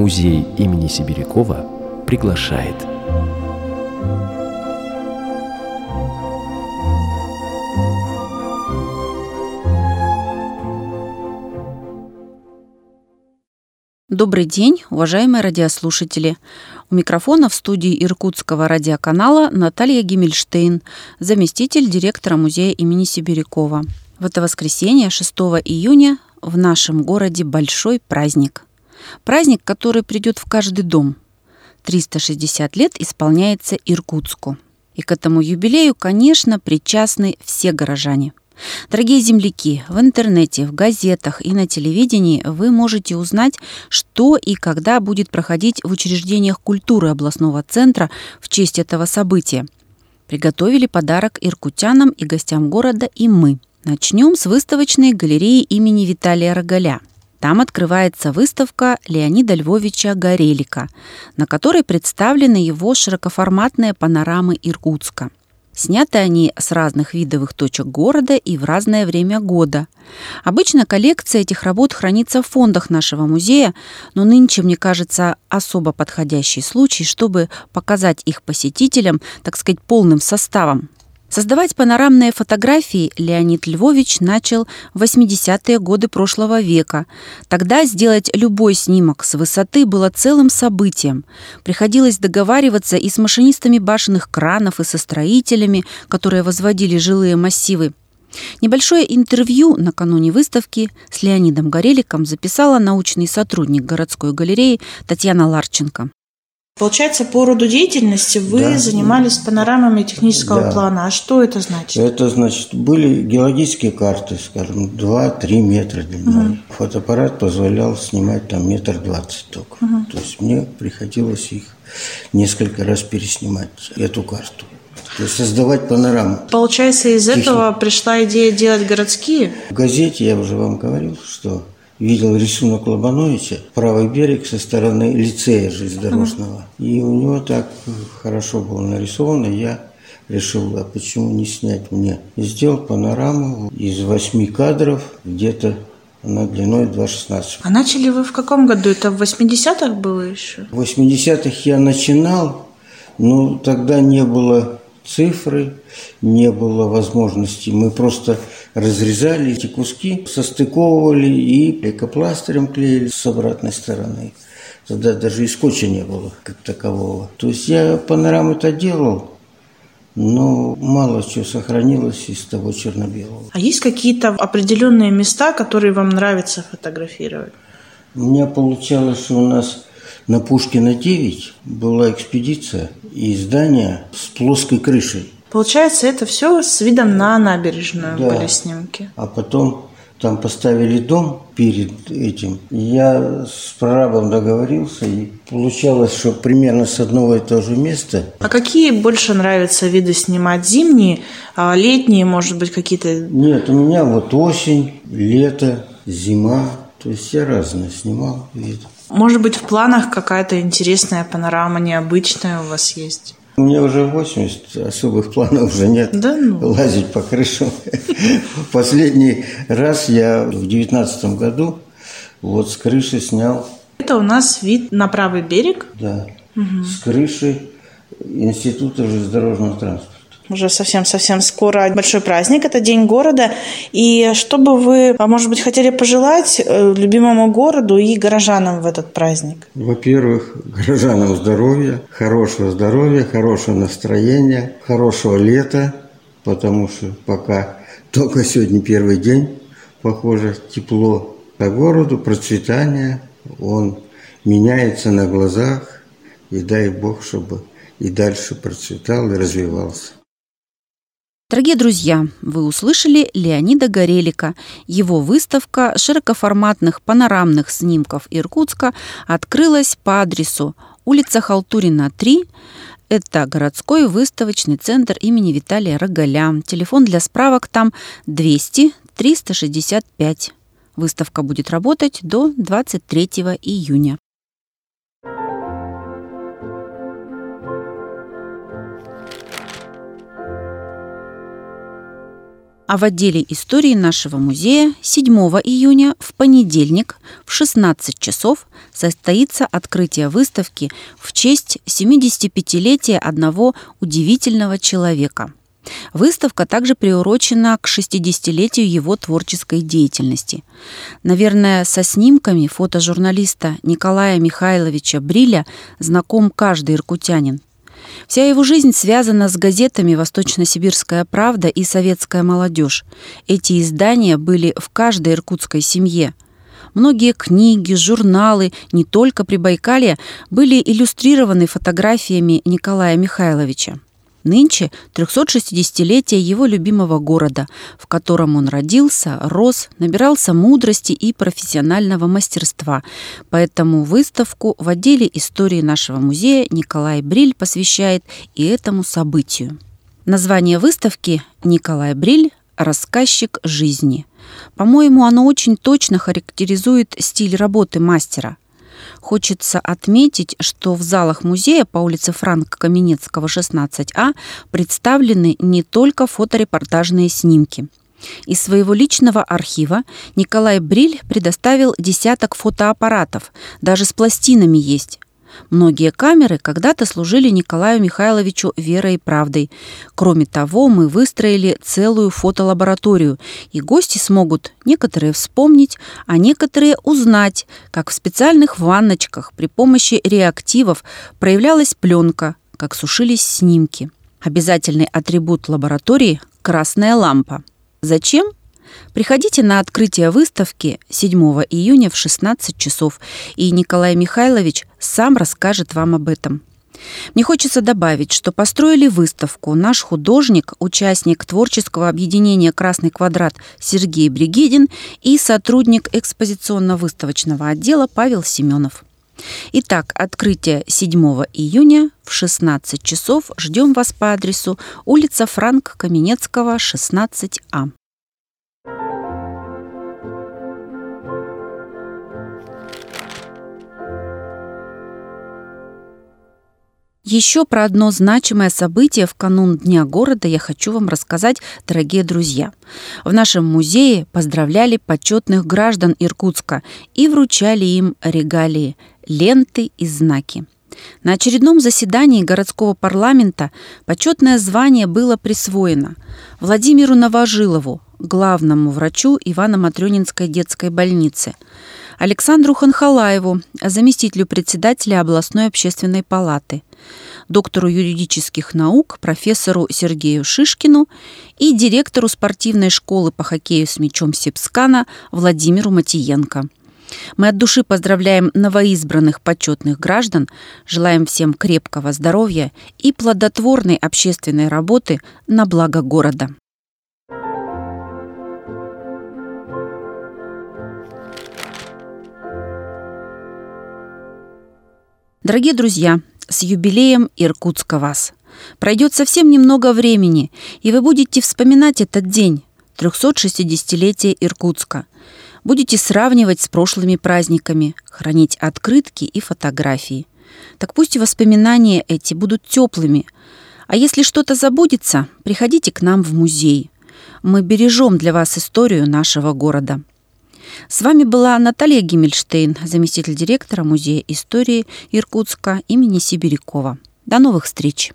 Музей имени Сибирякова приглашает. Добрый день, уважаемые радиослушатели. У микрофона в студии Иркутского радиоканала Наталья Гиммельштейн, заместитель директора музея имени Сибирякова. В это воскресенье, 6 июня, в нашем городе большой праздник. Праздник, который придет в каждый дом. 360 лет исполняется Иркутску. И к этому юбилею, конечно, причастны все горожане – Дорогие земляки, в интернете, в газетах и на телевидении вы можете узнать, что и когда будет проходить в учреждениях культуры областного центра в честь этого события. Приготовили подарок иркутянам и гостям города и мы. Начнем с выставочной галереи имени Виталия Рогаля. Там открывается выставка Леонида Львовича Горелика, на которой представлены его широкоформатные панорамы Иркутска – Сняты они с разных видовых точек города и в разное время года. Обычно коллекция этих работ хранится в фондах нашего музея, но нынче, мне кажется, особо подходящий случай, чтобы показать их посетителям, так сказать, полным составом. Создавать панорамные фотографии Леонид Львович начал в 80-е годы прошлого века. Тогда сделать любой снимок с высоты было целым событием. Приходилось договариваться и с машинистами башенных кранов, и со строителями, которые возводили жилые массивы. Небольшое интервью накануне выставки с Леонидом Гореликом записала научный сотрудник городской галереи Татьяна Ларченко. Получается, по роду деятельности вы да. занимались панорамами технического да. плана. А что это значит? Это значит, были геологические карты, скажем, 2-3 метра длиной. Угу. Фотоаппарат позволял снимать там метр двадцать только. Угу. То есть мне приходилось их несколько раз переснимать, эту карту. То есть создавать панораму. Получается, из Техни... этого пришла идея делать городские? В газете я уже вам говорил, что видел рисунок Лобановича, правый берег со стороны лицея железнодорожного. Mm. И у него так хорошо было нарисовано, я решил, а почему не снять мне. И сделал панораму из восьми кадров, где-то она длиной 2,16. А начали вы в каком году? Это в 80-х было еще? В 80-х я начинал, но тогда не было цифры, не было возможности. Мы просто разрезали эти куски, состыковывали и лейкопластырем клеили с обратной стороны. Тогда даже и скотча не было как такового. То есть я панорамы-то делал, но мало чего сохранилось из того черно-белого. А есть какие-то определенные места, которые вам нравится фотографировать? У меня получалось, что у нас на Пушкина 9 была экспедиция и здание с плоской крышей. Получается, это все с видом на набережную да. были снимки. А потом там поставили дом перед этим. Я с прорабом договорился, и получалось, что примерно с одного и того же места. А какие больше нравятся виды снимать? Зимние, а летние, может быть, какие-то? Нет, у меня вот осень, лето, зима. То есть я разные снимал виды. Может быть, в планах какая-то интересная панорама, необычная у вас есть? У меня уже 80, особых планов уже нет. Да ну. Лазить по крышам. Последний раз я в девятнадцатом году вот с крыши снял. Это у нас вид на правый берег? Да. Угу. С крыши Института железнодорожного транспорта уже совсем-совсем скоро большой праздник, это День города. И что бы вы, а, может быть, хотели пожелать э, любимому городу и горожанам в этот праздник? Во-первых, горожанам здоровья, хорошего здоровья, хорошего настроения, хорошего лета, потому что пока только сегодня первый день, похоже, тепло по городу, процветание, он меняется на глазах, и дай Бог, чтобы и дальше процветал и развивался. Дорогие друзья, вы услышали Леонида Горелика. Его выставка широкоформатных панорамных снимков Иркутска открылась по адресу улица Халтурина, 3, это городской выставочный центр имени Виталия Рогаля. Телефон для справок там 200 365. Выставка будет работать до 23 июня. А в отделе истории нашего музея 7 июня в понедельник в 16 часов состоится открытие выставки в честь 75-летия одного удивительного человека. Выставка также приурочена к 60-летию его творческой деятельности. Наверное, со снимками фотожурналиста Николая Михайловича Бриля знаком каждый иркутянин. Вся его жизнь связана с газетами «Восточно-Сибирская правда» и «Советская молодежь». Эти издания были в каждой иркутской семье. Многие книги, журналы, не только Прибайкалья, были иллюстрированы фотографиями Николая Михайловича. Нынче 360-летие его любимого города, в котором он родился, рос, набирался мудрости и профессионального мастерства. Поэтому выставку в отделе истории нашего музея Николай Бриль посвящает и этому событию. Название выставки «Николай Бриль. Рассказчик жизни». По-моему, оно очень точно характеризует стиль работы мастера. Хочется отметить, что в залах музея по улице Франка Каменецкого, 16А представлены не только фоторепортажные снимки. Из своего личного архива Николай Бриль предоставил десяток фотоаппаратов, даже с пластинами есть. Многие камеры когда-то служили Николаю Михайловичу верой и правдой. Кроме того, мы выстроили целую фотолабораторию, и гости смогут некоторые вспомнить, а некоторые узнать, как в специальных ванночках при помощи реактивов проявлялась пленка, как сушились снимки. Обязательный атрибут лаборатории – красная лампа. Зачем? Приходите на открытие выставки 7 июня в 16 часов, и Николай Михайлович сам расскажет вам об этом. Мне хочется добавить, что построили выставку наш художник, участник творческого объединения «Красный квадрат» Сергей Бригидин и сотрудник экспозиционно-выставочного отдела Павел Семенов. Итак, открытие 7 июня в 16 часов. Ждем вас по адресу улица Франк Каменецкого, 16А. Еще про одно значимое событие в канун Дня города я хочу вам рассказать, дорогие друзья. В нашем музее поздравляли почетных граждан Иркутска и вручали им регалии, ленты и знаки. На очередном заседании городского парламента почетное звание было присвоено Владимиру Новожилову, главному врачу Ивано-Матрёнинской детской больницы, Александру Ханхалаеву, заместителю председателя областной общественной палаты – доктору юридических наук, профессору Сергею Шишкину и директору спортивной школы по хоккею с мячом Сепскана Владимиру Матиенко. Мы от души поздравляем новоизбранных почетных граждан, желаем всем крепкого здоровья и плодотворной общественной работы на благо города. Дорогие друзья, с юбилеем Иркутска вас! Пройдет совсем немного времени, и вы будете вспоминать этот день, 360-летие Иркутска. Будете сравнивать с прошлыми праздниками, хранить открытки и фотографии. Так пусть воспоминания эти будут теплыми. А если что-то забудется, приходите к нам в музей. Мы бережем для вас историю нашего города. С вами была Наталья Гиммельштейн, заместитель директора Музея истории Иркутска имени Сибирякова. До новых встреч!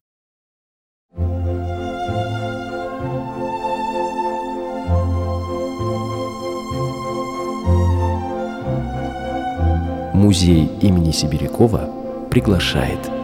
Музей имени Сибирякова приглашает –